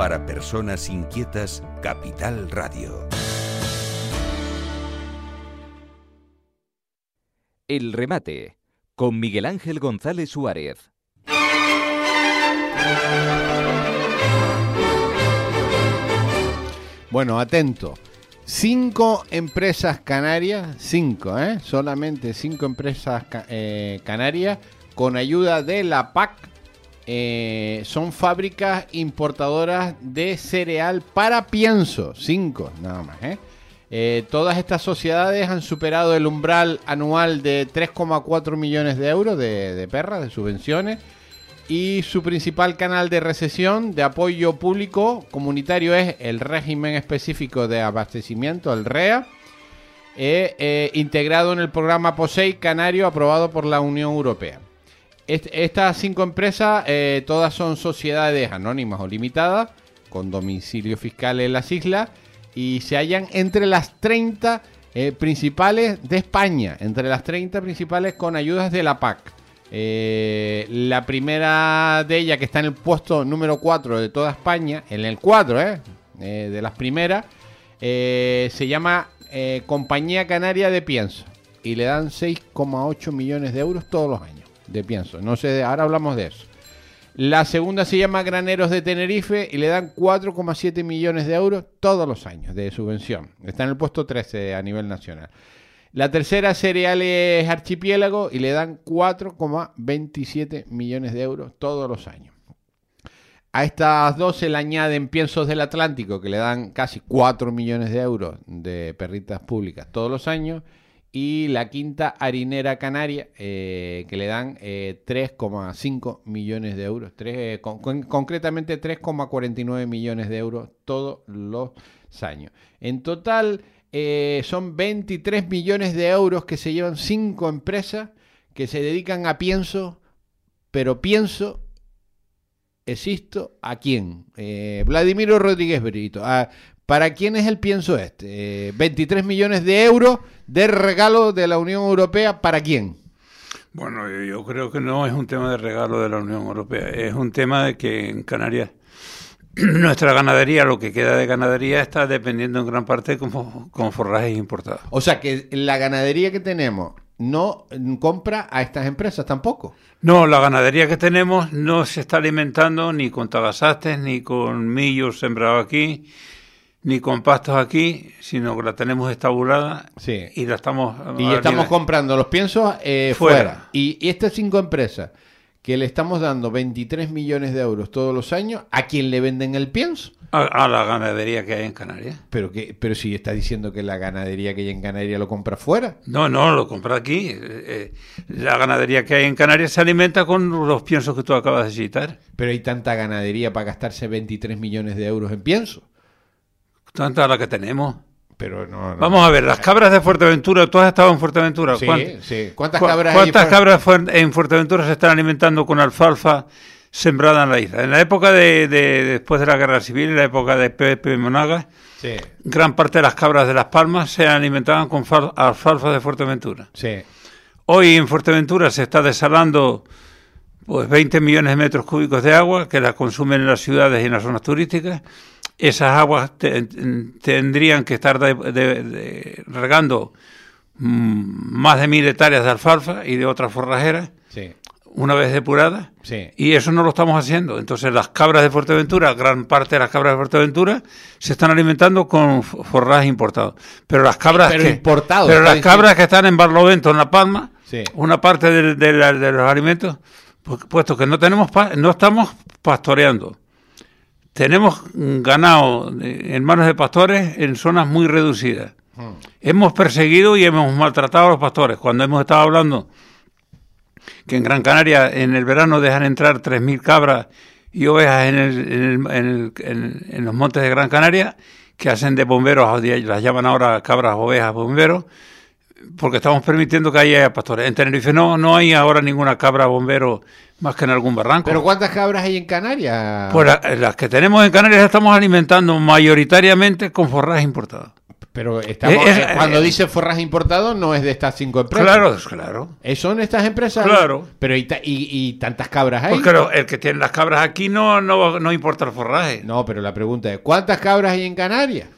Para personas inquietas, Capital Radio. El remate con Miguel Ángel González Suárez. Bueno, atento. Cinco empresas canarias, cinco, ¿eh? solamente cinco empresas ca- eh, canarias con ayuda de la PAC eh, son fábricas importadoras de cereal para pienso, cinco nada más. ¿eh? Eh, todas estas sociedades han superado el umbral anual de 3,4 millones de euros de, de perras, de subvenciones. Y su principal canal de recesión de apoyo público comunitario es el régimen específico de abastecimiento, el REA, integrado en el programa POSEI Canario aprobado por la Unión Europea. Est- estas cinco empresas, eh, todas son sociedades anónimas o limitadas, con domicilio fiscal en las islas, y se hallan entre las 30 eh, principales de España, entre las 30 principales con ayudas de la PAC. Eh, la primera de ellas, que está en el puesto número 4 de toda España, en el 4, ¿eh? Eh, de las primeras, se llama Compañía Canaria de Pienso. Y le dan 6,8 millones de euros todos los años de pienso. No sé, ahora hablamos de eso. La segunda se llama Graneros de Tenerife y le dan 4,7 millones de euros todos los años de subvención. Está en el puesto 13 a nivel nacional. La tercera, Cereales Archipiélago, y le dan 4,27 millones de euros todos los años. A estas dos se le añaden Piensos del Atlántico, que le dan casi 4 millones de euros de perritas públicas todos los años. Y la quinta, Harinera Canaria, eh, que le dan eh, 3,5 millones de euros. Tres, eh, con- con- concretamente 3,49 millones de euros todos los años. En total eh, son 23 millones de euros que se llevan cinco empresas que se dedican a pienso, pero pienso existo a quién. Eh, Vladimiro Rodríguez Brito. Ah, ¿Para quién es el pienso este? Eh, 23 millones de euros de regalo de la Unión Europea. ¿Para quién? Bueno, yo- creo que no es un tema de regalo de la Unión Europea, es un tema de que en Canarias nuestra ganadería, lo que queda de ganadería, está dependiendo en gran parte como, con forrajes importados. O sea que la ganadería que tenemos no compra a estas empresas tampoco. No, la ganadería que tenemos no se está alimentando ni con tagasastes, ni con millos sembrados aquí, ni con pastos aquí, sino que la tenemos estabulada Sí. y la estamos... Y estamos comprando los piensos eh, Fuera. fuera. Y, y estas cinco empresas que le estamos dando 23 millones de euros todos los años, ¿a quién le venden el pienso? a, a la ganadería que hay en Canarias. Pero, que, pero si está diciendo que la ganadería que hay en Canarias lo compra fuera. No, no, lo compra aquí. Eh, eh, la ganadería que hay en Canarias se alimenta con los piensos que tú acabas de citar. Pero hay tanta ganadería para gastarse 23 millones de euros en pienso. Tanta la que tenemos. Pero no, no. Vamos a ver, las cabras de Fuerteventura, tú has estado en Fuerteventura. Sí, ¿Cuánt- sí. ¿Cuántas cu- cabras ¿Cuántas cabras en Fuerteventura se están alimentando con alfalfa sembrada en la isla? En la época de, de- después de la guerra civil, en la época de Pepe Monagas, Sí, gran parte de las cabras de Las Palmas se alimentaban con fal- alfalfa de Fuerteventura. sí. Hoy en Fuerteventura se está desalando pues 20 millones de metros cúbicos de agua que la consumen en las ciudades y en las zonas turísticas. Esas aguas te- tendrían que estar de- de- de- regando mm, más de mil hectáreas de alfalfa y de otras forrajeras Sí, una vez depuradas. sí. Y eso no lo estamos haciendo. Entonces las cabras de Fuerteventura, gran parte de las cabras de Fuerteventura, se están alimentando con f- forrajes importados. Pero las cabras Pero que, importados, pero las diciendo. cabras que están en Barlovento, en La Palma, Sí. una parte de, de la- de los alimentos, pu- puesto que no tenemos no estamos pastoreando. Tenemos ganado en manos de pastores en zonas muy reducidas. Hmm. Hemos perseguido y hemos maltratado a los pastores. Cuando hemos estado hablando que en Gran Canaria en el verano dejan entrar 3.000 cabras y ovejas en, el- en el- en el- en- en los montes de Gran Canaria, que hacen de bomberos, las llaman ahora cabras, ovejas, bomberos, porque estamos permitiendo que haya pastores. En Tenerife no, no hay ahora ninguna cabra bombero más que en algún barranco. Pero ¿cuántas cabras hay en Canarias? Pues la- las que tenemos en Canarias estamos alimentando mayoritariamente con forraje importado. Pero estamos, Es- eh, es- cuando eh, dice forraje importado, no es de estas cinco empresas. Claro, claro. Eh, Son estas empresas. Claro. Pero y, y- y tantas cabras hay. Porque lo- el que tiene las cabras aquí no, no, no importa el forraje. No, pero la pregunta es: ¿cuántas cabras hay en Canarias?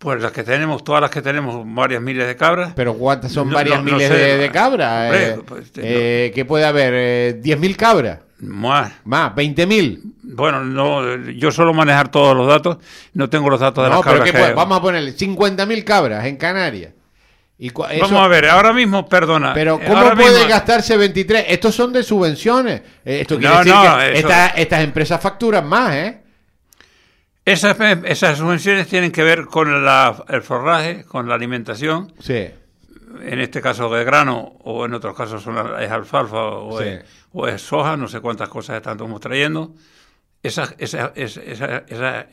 Pues las que tenemos, todas las que tenemos, varias miles de cabras. Pero ¿cuántas son No, varias no, no miles sé. de, de cabras? Hombre, Eh, pues, eh, ¿Qué puede haber? Eh, ¿10.000 cabras? Más. Más, ¿20.000? Bueno, no, yo suelo manejar todos los datos, no tengo los datos de No, las pero cabras ¿qué que vamos a ponerle 50.000 cabras en Canarias. Y cua- eso- Vamos a ver, ahora mismo, perdona. Pero eh, ¿cómo puede mismo- gastarse 23? Estos son de subvenciones. Eh, Esto quiere decir que eso- estas empresas facturan más, ¿eh? Esas, esas subvenciones tienen que ver con la- el forraje, con la alimentación, Sí. en este caso de grano, o en otros casos son es alfalfa o, Sí. es, o es soja, no sé cuántas cosas estamos trayendo. Esas, esas, esas, esas, esas-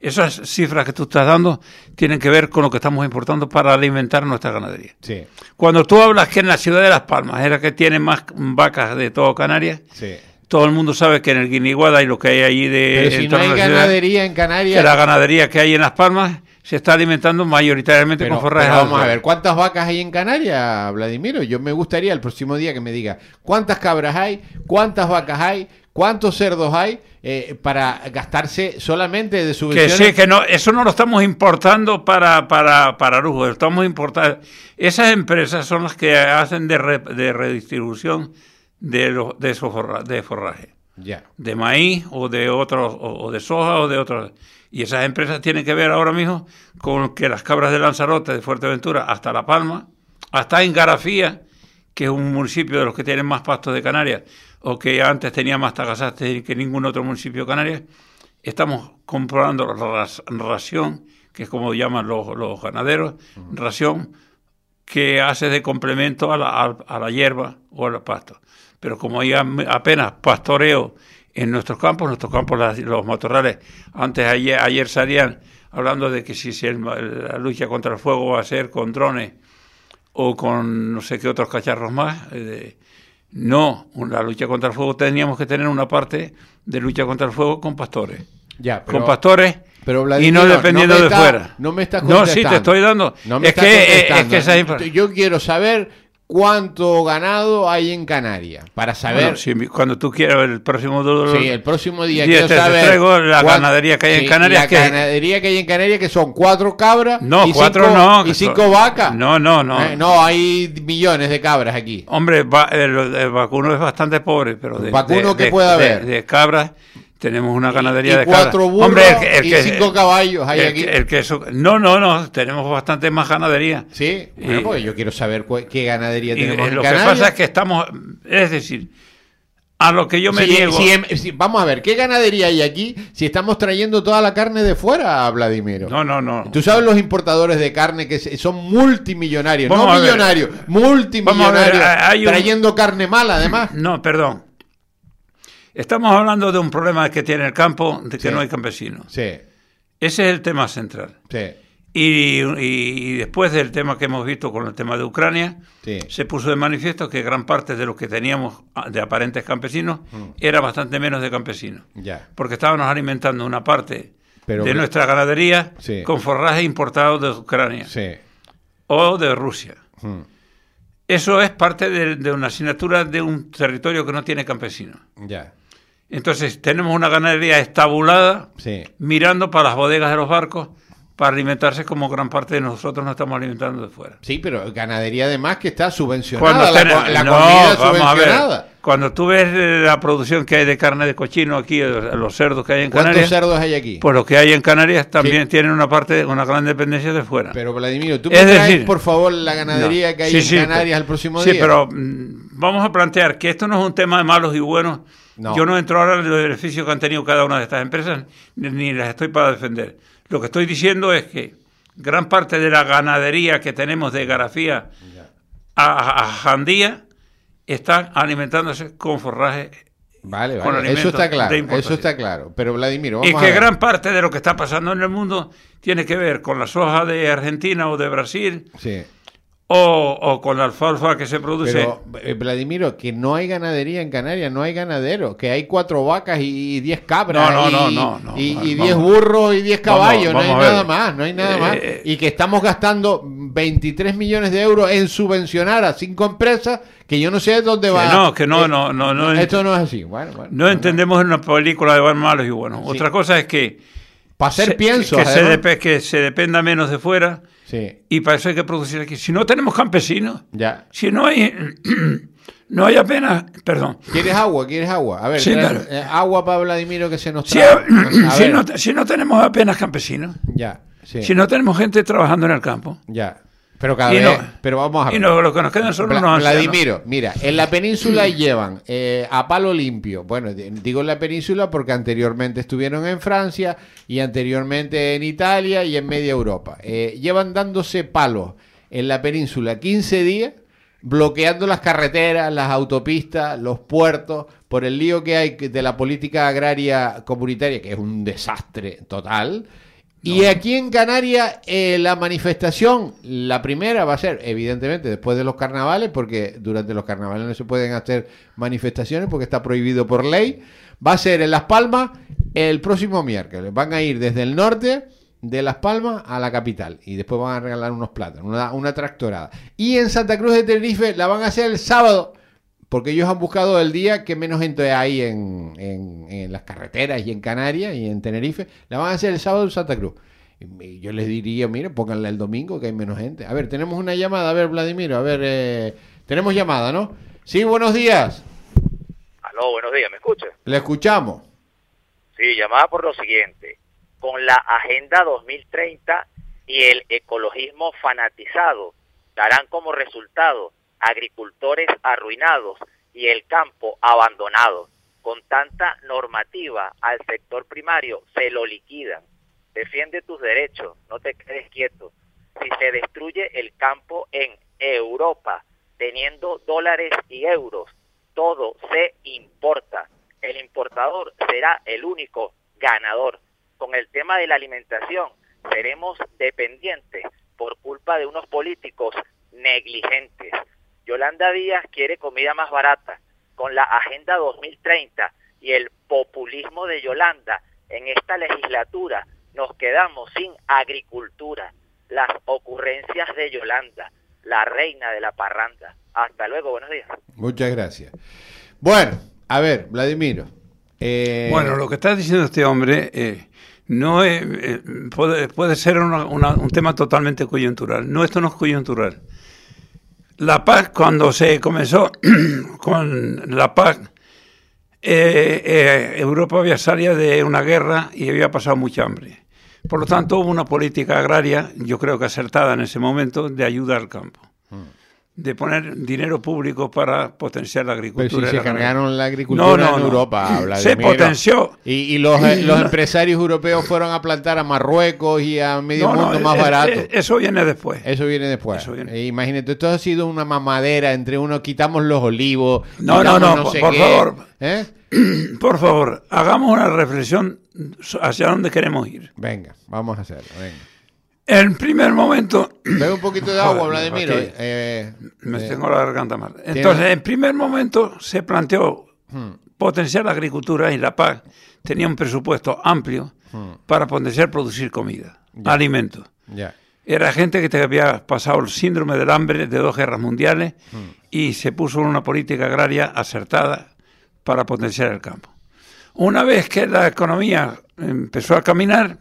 esas cifras que tú estás dando tienen que ver con lo que estamos importando para alimentar nuestra ganadería. Sí, Cuando tú hablas que en la ciudad de Las Palmas es la que tiene más vacas de todo Canarias, sí. Todo el mundo sabe que en el Guiniguada y lo que hay allí de Pero si no hay ciudad, ganadería en que Canarias... la ganadería que hay en Las Palmas se está alimentando mayoritariamente Pero, con forraje. vamos a ver, ¿cuántas vacas hay en Canarias, Vladimiro? Yo me gustaría el próximo día que me diga cuántas cabras hay, cuántas vacas hay, cuántos cerdos hay, eh, para gastarse solamente de Que subvenciones. sí, que no, eso no lo estamos importando para, para, para lujo, estamos importando. Esas empresas son las que hacen de, re- de redistribución de, los de, esos forra- de forraje, Ya. de maíz o de otros, o, o de soja o de otros. Y esas empresas tienen que ver ahora mismo con que las cabras de Lanzarote, de Fuerteventura, hasta La Palma, hasta en Garafía, que es un municipio de los que tienen más pastos de Canarias, o que antes tenía más tagasastes que ningún otro municipio de Canarias, estamos comprando ración, que es como llaman los, los ganaderos, ración que hace de complemento a la, a la hierba o al pasto. Pero como hay apenas pastoreo en nuestros campos, nuestros campos, las- los matorrales, antes ayer, ayer salían hablando de que si, si el- la lucha contra el fuego va a ser con drones o con no sé qué otros cacharros más. eh, no, la lucha contra el fuego teníamos que tener una parte de lucha contra el fuego con pastores. Ya, pero- con pastores pero, y no dependiendo no de fuera. no me estás No, sí, te contestando. estoy dando. No me es, estás que, eh, es contestando. que esa Yo quiero saber cuánto ganado hay en Canarias. Para saber. Bueno, si cuando tú quieras el próximo Sí, el próximo día Día quiero te saber. traigo la ganadería que hay en Canarias, La que- ganadería que hay en Canarias, que son cuatro cabras. No, y cuatro cinco, no, Y que cinco son- vacas. No, no, no. Eh, no, hay millones de cabras aquí. Hombre, va- el, el vacuno es bastante pobre, pero de, ¿Vacuno de- qué de- puede de- haber? De, cabras tenemos una ganadería y de cuatro cabras. burros Hombre, el que- el y cinco caballos hay aquí. no, no, no, tenemos bastante más ganadería. Sí, bueno, Y- pues yo quiero saber qué ganadería Y tenemos en lo que pasa es que estamos, es decir, a lo que yo me niego. si em- si- vamos a ver, ¿qué ganadería hay aquí si estamos trayendo toda la carne de fuera, Vladimiro? no, no, no. Tú sabes los importadores de carne que son multimillonarios, Vamos no a millonarios, multimillonarios, a ver, un- trayendo carne mala además. No, perdón. Estamos hablando de un problema que tiene el campo, de que Sí. no hay campesinos. Sí, Ese es el tema central. sí, Y, y- y después del tema que hemos visto con el tema de Ucrania, sí. se puso de manifiesto que gran parte de lo que teníamos ah, de aparentes campesinos Mm. era bastante menos de campesinos. Ya. Porque estábamos alimentando una parte Pero- de nuestra ganadería Sí. con forraje importado de Ucrania Sí. o de Rusia. Mm. Eso es parte de, de una asignatura de un territorio que no tiene campesinos. Ya. Entonces, tenemos una ganadería estabulada Sí. mirando para las bodegas de los barcos para alimentarse como gran parte de nosotros nos estamos alimentando de fuera. Sí, pero ganadería además que está subvencionada, la, ten- co- la no, comida vamos a ver, subvencionada. cuando tú ves eh, la producción que hay de carne de cochino aquí, los cerdos que hay en ¿Cuántos Canarias, cerdos hay aquí? pues los que hay en Canarias también Sí. tienen una parte, una gran dependencia de fuera. Pero Vladimiro, tú me traes, decir, por favor, la ganadería No. que hay Sí, en sí, Canarias el próximo sí, día. pero mm, vamos a plantear que esto no es un tema de malos y buenos. No. Yo no entro ahora en los beneficios que han tenido cada una de estas empresas, ni, las estoy para defender. Lo que estoy diciendo es que gran parte de la ganadería que tenemos de Garafía a, a Jandía están alimentándose con forraje Vale, con vale. Eso está claro. Eso está claro. Pero Vladimiro, y vamos que a ver. gran parte de lo que está pasando en el mundo tiene que ver con la soja de Argentina o de Brasil Sí. O, o con la alfalfa que se produce. Pero, eh, Vladimiro, que no hay ganadería en Canarias, no hay ganadero, que hay cuatro vacas y y diez cabras No, no, y, no, no, no, y, diez burros y diez Vamos, caballos, no hay nada más, no hay nada Eh, más. eh, Y que estamos gastando 23 millones de euros en subvencionar a cinco empresas que yo no sé dónde Que va. no, que no, Eh, no, no, no Esto no es así. Bueno, bueno. No entendemos una película de buenos malos y buenos. Sí. Otra cosa es que, Para hacer pienso. que, se depe- que se dependa menos de fuera Sí, y para eso hay que producir aquí. Si no tenemos campesinos, ya. si no hay, no hay apenas, perdón, ¿Quieres agua? ¿Quieres agua? A ver, Sí, trae- claro. eh, agua para Vladimiro que se nos si, trae. Si no, si no tenemos apenas campesinos, Ya, sí, si no tenemos gente trabajando en el campo, ya. Pero cada Y vez, no- pero vamos a y ver. no, lo que nos quedan son Vla- unos ancianos. Vladimiro, mira, en la península llevan eh, a palo limpio. Bueno, di- digo en la península porque anteriormente estuvieron en Francia y anteriormente en Italia y en media Europa. Eh, llevan dándose palos en la península 15 días, bloqueando las carreteras, las autopistas, los puertos, por el lío que hay de la política agraria comunitaria, que es un desastre total. Y aquí en Canarias eh, la manifestación, la primera va a ser evidentemente después de los carnavales, porque durante los carnavales no se pueden hacer manifestaciones porque está prohibido por ley. Va a ser en Las Palmas el próximo miércoles. Van a ir desde el norte de Las Palmas a la capital y después van a regalar unos plátanos, una, una tractorada. Y en Santa Cruz de Tenerife la van a hacer el sábado porque ellos han buscado el día que menos gente hay en, en- en las carreteras y en Canarias y en Tenerife. La van a hacer el sábado en Santa Cruz. Y yo les diría, miren, pónganla el domingo que hay menos gente. A ver, tenemos una llamada. A ver, Vladimiro, a ver, eh, tenemos llamada, ¿no? Sí, buenos días. Aló, buenos días, ¿me escucha? Le escuchamos. Sí, llamaba por lo siguiente. Con la Agenda 2030 y el ecologismo fanatizado, darán como resultado agricultores arruinados y el campo abandonado. Con tanta normativa al sector primario se lo liquidan. Defiende tus derechos, no te quedes quieto. Si se destruye el campo en Europa, teniendo dólares y euros, todo se importa. El importador será el único ganador. Con el tema de la alimentación, seremos dependientes por culpa de unos políticos negligentes. Yolanda Díaz quiere comida más barata. Con la Agenda 2030 y el populismo de Yolanda en esta legislatura, nos quedamos sin agricultura. Las ocurrencias de Yolanda, la reina de la parranda. Hasta luego, buenos días. Muchas gracias. Bueno, a ver, Vladimiro. eh, Bueno, lo que está diciendo este hombre eh, no es, eh, puede, puede ser una- una- un tema totalmente coyuntural. No, esto no es coyuntural. La paz, cuando se comenzó con la paz, eh, eh, Europa había salido de una guerra y había pasado mucha hambre. Por lo tanto, hubo una política agraria, yo creo que acertada en ese momento, de ayuda al campo. De poner dinero público para potenciar la Pero agricultura. si y se la cargaron la agricultura No, no, en no. Europa, Se potenció. Y, y los, eh, los empresarios europeos fueron a plantar a Marruecos y a medio mundo más es- barato. es- eso viene después. Eso viene después. Eso viene. Eh, imagínate, esto ha sido una mamadera entre uno, quitamos los olivos. No, no, no, por- sé por qué, favor. ¿eh? Por favor, hagamos una reflexión hacia dónde queremos ir. Venga, vamos a hacerlo. Venga. En primer momento, Bebe un poquito de agua, Joder, aquí. eh, me eh, tengo la garganta mal. Entonces, en primer momento se planteó Hmm. potenciar la agricultura y la PAC tenía un presupuesto amplio para potenciar producir comida, alimentos. Era gente que te había pasado el síndrome del hambre de dos guerras mundiales y se puso en una política agraria acertada para potenciar el campo. Una vez que la economía empezó a caminar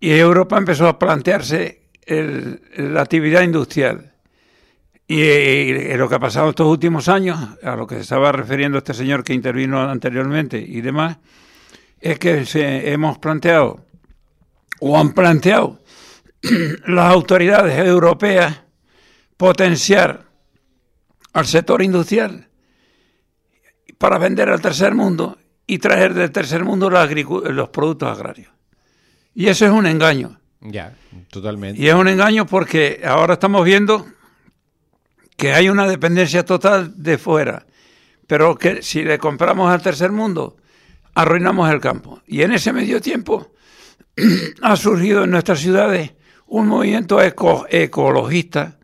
y Europa empezó a plantearse la actividad industrial y, lo que ha pasado estos últimos años, a lo que se estaba refiriendo este señor que intervino anteriormente y demás, es que se, hemos planteado o han planteado las autoridades europeas potenciar al sector industrial para vender al tercer mundo y traer del tercer mundo los productos agrarios. Y eso es un engaño. Ya, totalmente. Y es un engaño porque ahora estamos viendo que hay una dependencia total de fuera, pero que si le compramos al tercer mundo, arruinamos el campo. Y en ese medio tiempo ha surgido en nuestras ciudades un movimiento eco, ecologista,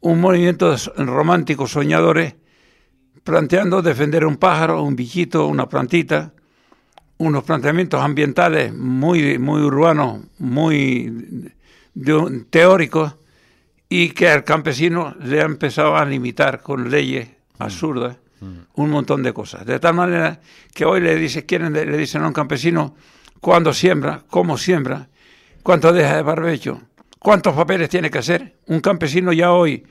un movimiento románticos soñadores, planteando defender un pájaro, un bichito, una plantita, unos planteamientos ambientales muy, muy urbanos, muy de teóricos, y que al campesino le ha empezado a limitar con leyes absurdas un montón de cosas. De tal manera que hoy le, dice, quieren, le dicen a un campesino cuándo siembra, cómo siembra, cuánto deja de barbecho, cuántos papeles tiene que hacer. Un campesino ya hoy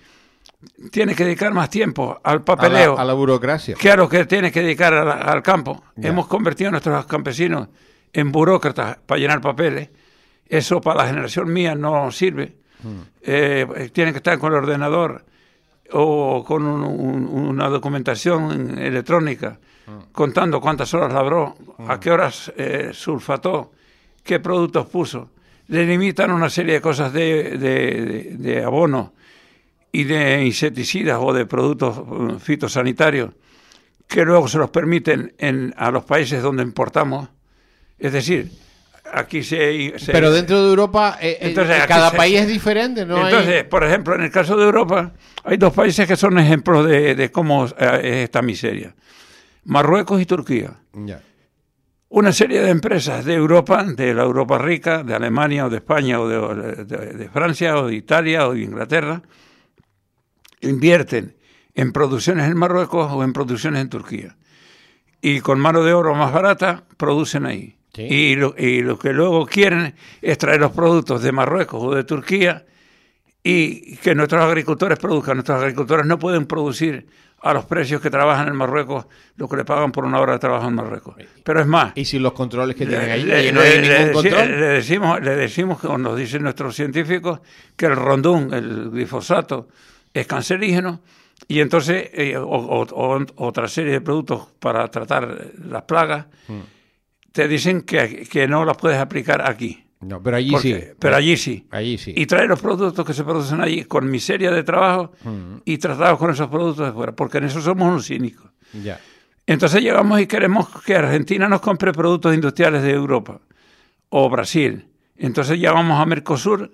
tiene que dedicar más tiempo al A la, papeleo a la burocracia. que a lo que tiene que dedicar la- al campo. Ya. Hemos convertido a nuestros campesinos en burócratas para llenar papeles. Eso para la generación mía no sirve. Hmm. Eh, tienen que estar con el ordenador o con un- un- una documentación electrónica Hmm. contando cuántas horas labró, a qué horas eh, sulfató, qué productos puso. Le limitan una serie de cosas de, de, de- de abono y de insecticidas o de productos eh, fitosanitarios que luego se los permiten en, a los países donde importamos. Es decir, aquí se... se- Pero dentro de Europa, eh, eh, Entonces, cada se- país es diferente, ¿no? hay- Entonces, por ejemplo, en el caso de Europa, hay dos países que son ejemplos de, de cómo es esta miseria. Marruecos y Turquía. Una serie de empresas de Europa, de la Europa rica, de Alemania o de España o de, de- de Francia o de Italia o de Inglaterra, invierten en producciones en Marruecos o en producciones en Turquía. Y con mano de oro más barata producen ahí. Sí. Y, lo, y lo que luego quieren es traer los productos de Marruecos o de Turquía y que nuestros agricultores produzcan. Nuestros agricultores no pueden producir a los precios que trabajan en Marruecos lo que le pagan por una hora de trabajo en Marruecos. Pero es más, Y si los controles que tienen ahí, le- no hay le- ningún le- control. le decimos, le decimos, como nos dicen nuestros científicos, que el rondún, el glifosato, es cancerígeno y entonces eh, o- o- o- otra serie de productos para tratar las plagas Hmm. te dicen que, que no las puedes aplicar aquí. No, pero allí Porque- sí. Pero allí sí. Allí sí. Y traer los productos que se producen allí con miseria de trabajo Hmm. y tratados con esos productos de fuera, porque en eso somos unos cínicos. Ya. Entonces llegamos y queremos que Argentina nos compre productos industriales de Europa o Brasil. Entonces ya vamos a Mercosur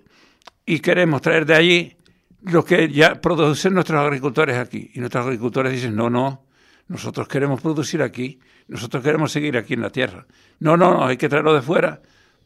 y queremos traer de allí lo que ya producen nuestros agricultores aquí. Y nuestros agricultores dicen, no, no, nosotros queremos producir aquí, nosotros queremos seguir aquí en la tierra. No, no, no, hay que traerlo de fuera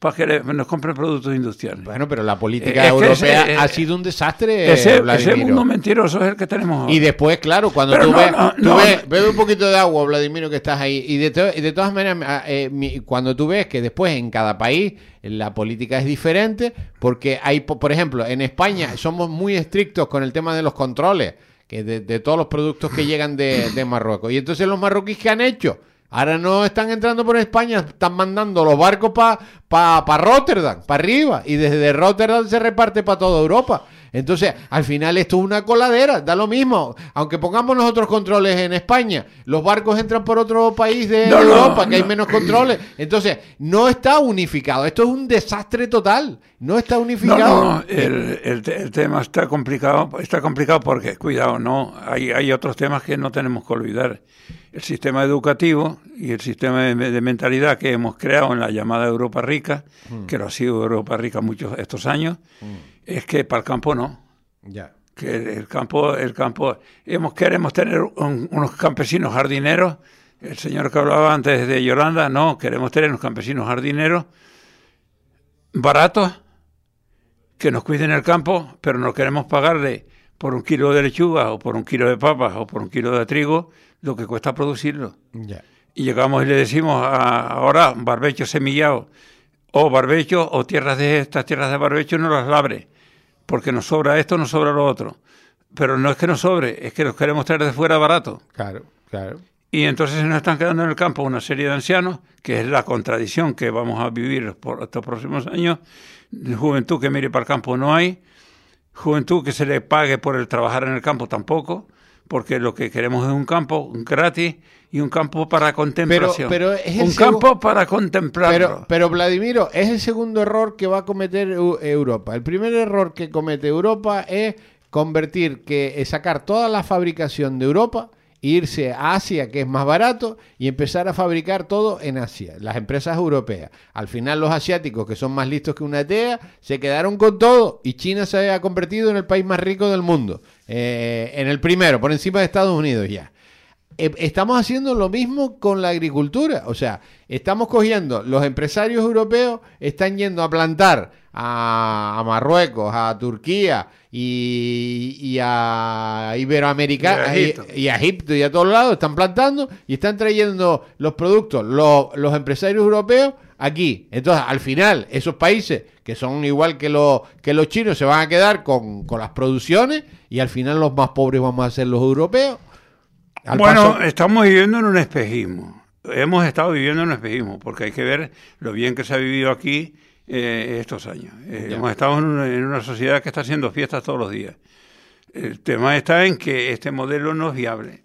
para que le- nos compren productos industriales. Bueno, pero la política Eh, que europea ese- eh, ha sido un desastre, ese, mundo mentiroso es el que tenemos ahora. Y después, claro, cuando Pero tú, no, ves, no, tú no, ves- bebe un poquito de agua, Vladimiro, que estás ahí. Y de, to- y de todas maneras, ah, eh, mi- cuando tú ves que después en cada país la política es diferente, porque hay, po- por ejemplo, en España somos muy estrictos con el tema de los controles, que de, de todos los productos que llegan de, de Marruecos. Y entonces los marroquíes, ¿qué han hecho? Ahora no están entrando por España, están mandando los barcos para pa, pa Rotterdam, para arriba, y desde Rotterdam se reparte para toda Europa. Entonces, al final esto es una coladera, da lo mismo. Aunque pongamos nosotros controles en España, los barcos entran por otro país de No, no, Europa, que hay no. menos controles. Entonces, no está unificado. Esto es un desastre total. No está unificado. no, no, el, el te- el tema está complicado, está complicado porque, cuidado, no, hay, hay otros temas que no tenemos que olvidar. El sistema educativo y el sistema de, de mentalidad que hemos creado en la llamada Europa Rica, que lo ha sido Europa Rica muchos estos años, es que para el campo no. Ya. Que el, campo, el campo, hemos, queremos tener un- unos campesinos jardineros. El señor que hablaba antes de Yolanda, no, queremos tener unos campesinos jardineros baratos que nos cuiden el campo, pero no queremos pagarle por un kilo de lechuga o por un kilo de papas o por un kilo de trigo lo que cuesta producirlo. Ya. Y llegamos y le decimos a- ahora barbecho semillado o barbecho o tierras de estas tierras de barbecho no las labre, porque nos sobra esto, nos sobra lo otro. Pero no es que nos sobre, es que los queremos traer de fuera barato. Claro, claro. Y entonces se nos están quedando en el campo una serie de ancianos, que es la contradicción que vamos a vivir por estos próximos años. Juventud que mire para el campo no hay, juventud que se le pague por el trabajar en el campo tampoco, porque lo que queremos es un campo gratis y un campo para contemplación. pero es un campo para contemplarlo. Pero, pero Vladimiro, es el segundo error que va a cometer Eu- Europa. El primer error que comete Europa es convertir, que es sacar toda la fabricación de Europa irse a Asia, que es más barato, y empezar a fabricar todo en Asia, las empresas europeas. Al final los asiáticos, que son más listos que una TEA, se quedaron con todo y China se ha convertido en el país más rico del mundo, eh, en el primero, por encima de Estados Unidos ya. Eh, estamos haciendo lo mismo con la agricultura. O sea, estamos cogiendo, los empresarios europeos están yendo a plantar a, Marruecos, a Turquía y, a Iberoamérica y, a Egipto y a todos lados, están plantando y están trayendo los productos, los, empresarios europeos aquí. Entonces, al final, esos países que son igual que, los que los chinos se van a quedar con, con las producciones y al final los más pobres vamos a ser los europeos bueno, estamos viviendo en un espejismo. Hemos estado viviendo en un espejismo, porque hay que ver lo bien que se ha vivido aquí eh, estos años. Eh, hemos estado en una, sociedad que está haciendo fiestas todos los días. El tema está en que este modelo no es viable.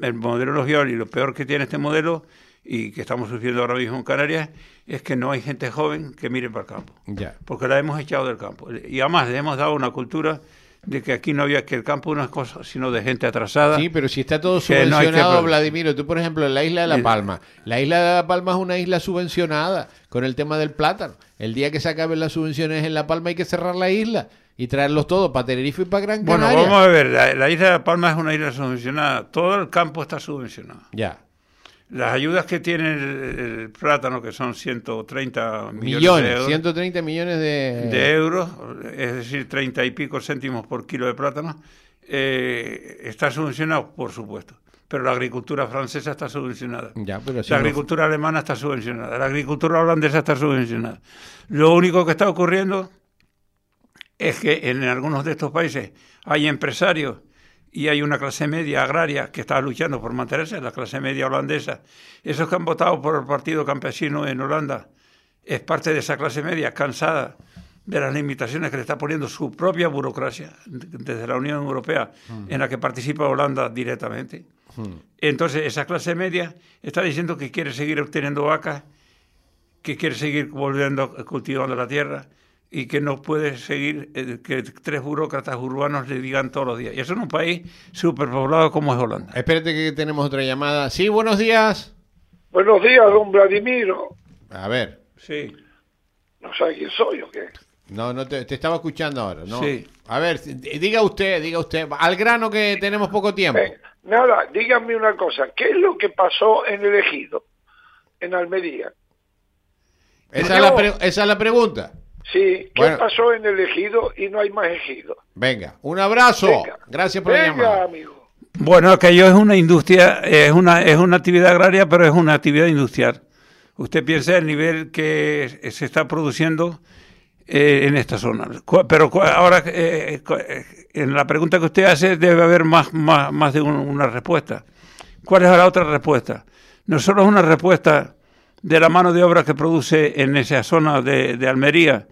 El modelo no es viable y lo peor que tiene este modelo y que estamos sufriendo ahora mismo en Canarias es que no hay gente joven que mire para el campo. Porque la hemos echado del campo. Y además le hemos dado una cultura de que aquí no había que el campo una cosa, sino de gente atrasada. Sí, pero si está todo subvencionado, Vladimiro, tú por ejemplo en la isla de La Palma, la isla de La Palma es una isla subvencionada con el tema del plátano. El día que se acaben las subvenciones en La Palma hay que cerrar la isla y traerlos todos para Tenerife y para Gran Canaria. Bueno, vamos a ver, la isla de La Palma es una isla subvencionada, todo el campo está subvencionado. Ya. Las ayudas que tiene el, plátano, que son 130 millones, millones de euros, 130 millones de... de... euros, es decir, 30 y pico céntimos por kilo de plátano, eh, está subvencionado, por supuesto. Pero la agricultura francesa está subvencionada. Ya, pero la agricultura alemana está subvencionada. La agricultura holandesa está subvencionada. Lo único que está ocurriendo es que en algunos de estos países hay empresarios y hay una clase media agraria que está luchando por mantenerse, la clase media holandesa. Esos que han votado por el Partido Campesino en Holanda es parte de esa clase media cansada de las limitaciones que le está poniendo su propia burocracia desde la Unión Europea, mm. en la que participa Holanda directamente. Mm. Entonces, esa clase media está diciendo que quiere seguir obteniendo vacas, que quiere seguir volviendo cultivando la tierra, y que no puede seguir eh, que tres burócratas urbanos le digan todos los días. Y eso en un país superpoblado como es Holanda. Espérate que tenemos otra llamada. Sí, buenos días. Buenos días, don Vladimiro. A ver. Sí. ¿No sabe quién soy o qué? No, no te, estaba escuchando ahora. No. Sí. A ver, diga usted, diga usted, al grano que tenemos poco tiempo. nada, dígame una cosa, ¿qué es lo que pasó en el ejido, en Almería? Esa, es, la esa es la pregunta. Sí, ¿qué pasó en el ejido y no hay más ejido? Venga, un abrazo. Gracias por Venga, amigo. Bueno, aquello es una industria, es una, es una actividad agraria, pero es una actividad industrial. Usted piensa el nivel que se está produciendo eh, en esta zona. Pero ahora, eh, eh, en la pregunta que usted hace, debe haber más, más, más de una respuesta. ¿Cuál es la otra respuesta? No solo es una respuesta de la mano de obra que produce en esa zona de, Almería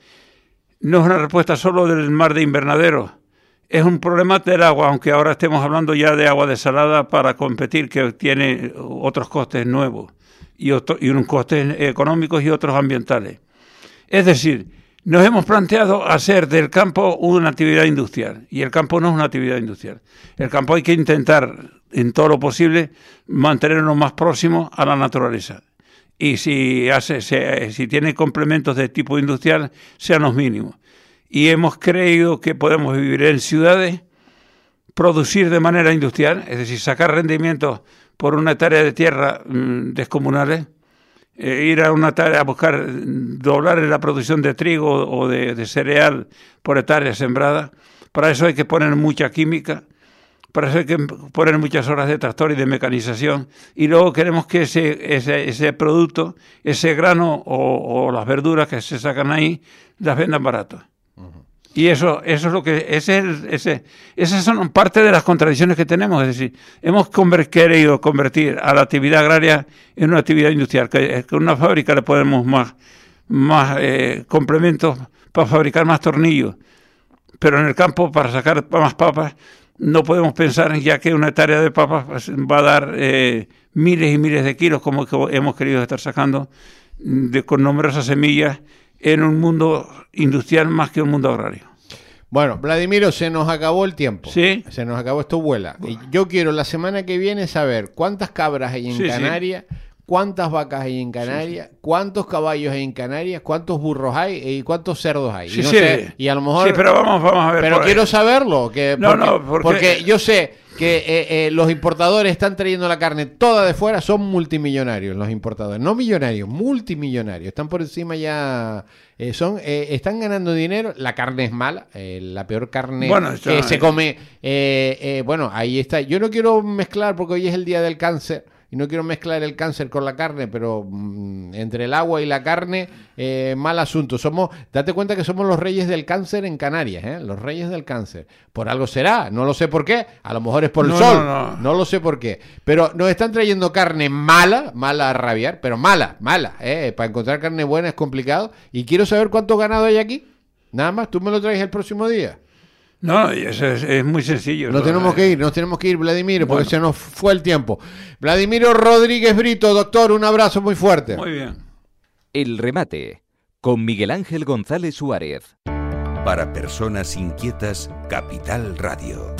no es una respuesta solo del mar de invernadero, es un problema del agua, aunque ahora estemos hablando ya de agua desalada para competir, que tiene otros costes nuevos y, y unos costes económicos y otros ambientales. Es decir, nos hemos planteado hacer del campo una actividad industrial y el campo no es una actividad industrial. El campo hay que intentar, en todo lo posible, mantenerlo más próximo a la naturaleza y si, hace, si tiene complementos de tipo industrial, sean los mínimos. Y hemos creído que podemos vivir en ciudades, producir de manera industrial, es decir, sacar rendimientos por una tarea de tierra mm, descomunales, eh, ir a una tarea a buscar doblar la producción de trigo o de, de cereal por hectárea sembrada. Para eso hay que poner mucha química, para eso hay que poner muchas horas de tractor y de mecanización. Y luego queremos que ese, ese, ese producto, ese grano o, las verduras que se sacan ahí, las vendan barato. Y eso, eso es lo que, ese, ese, esas son parte de las contradicciones que tenemos. Es decir, hemos querido convertir a la actividad agraria en una actividad industrial, que con una fábrica le ponemos más, más eh, complementos para fabricar más tornillos, pero en el campo para sacar más papas no podemos pensar ya que una tarea de papas pues, va a dar eh, miles y miles de kilos como hemos querido estar sacando de, con numerosas semillas en un mundo industrial más que un mundo agrario. Bueno, Vladimiro, se nos acabó el tiempo. Sí. Se nos acabó esto vuela. Y Yo quiero la semana que viene saber cuántas cabras hay en Sí, sí. Cuántas vacas hay en Canarias, cuántos caballos hay en Canarias, cuántos burros hay y cuántos cerdos hay. Sí, y, no sí. sé, y a lo mejor Sí, pero vamos, vamos a ver. pero quiero ahí. saberlo, que No, porque, no, porque- porque yo sé que eh, eh, los importadores están trayendo la carne toda de fuera, son multimillonarios los importadores, no millonarios, multimillonarios, están por encima ya, eh, son, eh, están ganando dinero, la carne es mala, eh, la peor carne Bueno, que se come, eh, eh, bueno, ahí está, yo no quiero mezclar porque hoy es el día del cáncer. Y no quiero mezclar el cáncer con la carne, pero mm, entre el agua y la carne, eh, mal asunto. Somos, date cuenta que somos los reyes del cáncer en Canarias, ¿eh? los reyes del cáncer. Por algo será, no lo sé por qué. A lo mejor es por el No, sol, no, no. no lo sé por qué. Pero nos están trayendo carne mala, mala a rabiar, pero mala, mala. ¿eh? Para encontrar carne buena es complicado. Y quiero saber cuánto ganado hay aquí. Nada más, tú me lo traes el próximo día. No, y eso es, es muy sencillo. Nos ¿no? tenemos que ir, nos tenemos que ir, Vladimir, porque Bueno. se nos fue el tiempo. Vladimiro Rodríguez Brito, doctor, un abrazo muy fuerte. Muy bien. El remate con Miguel Ángel González Suárez. Para personas inquietas, Capital Radio.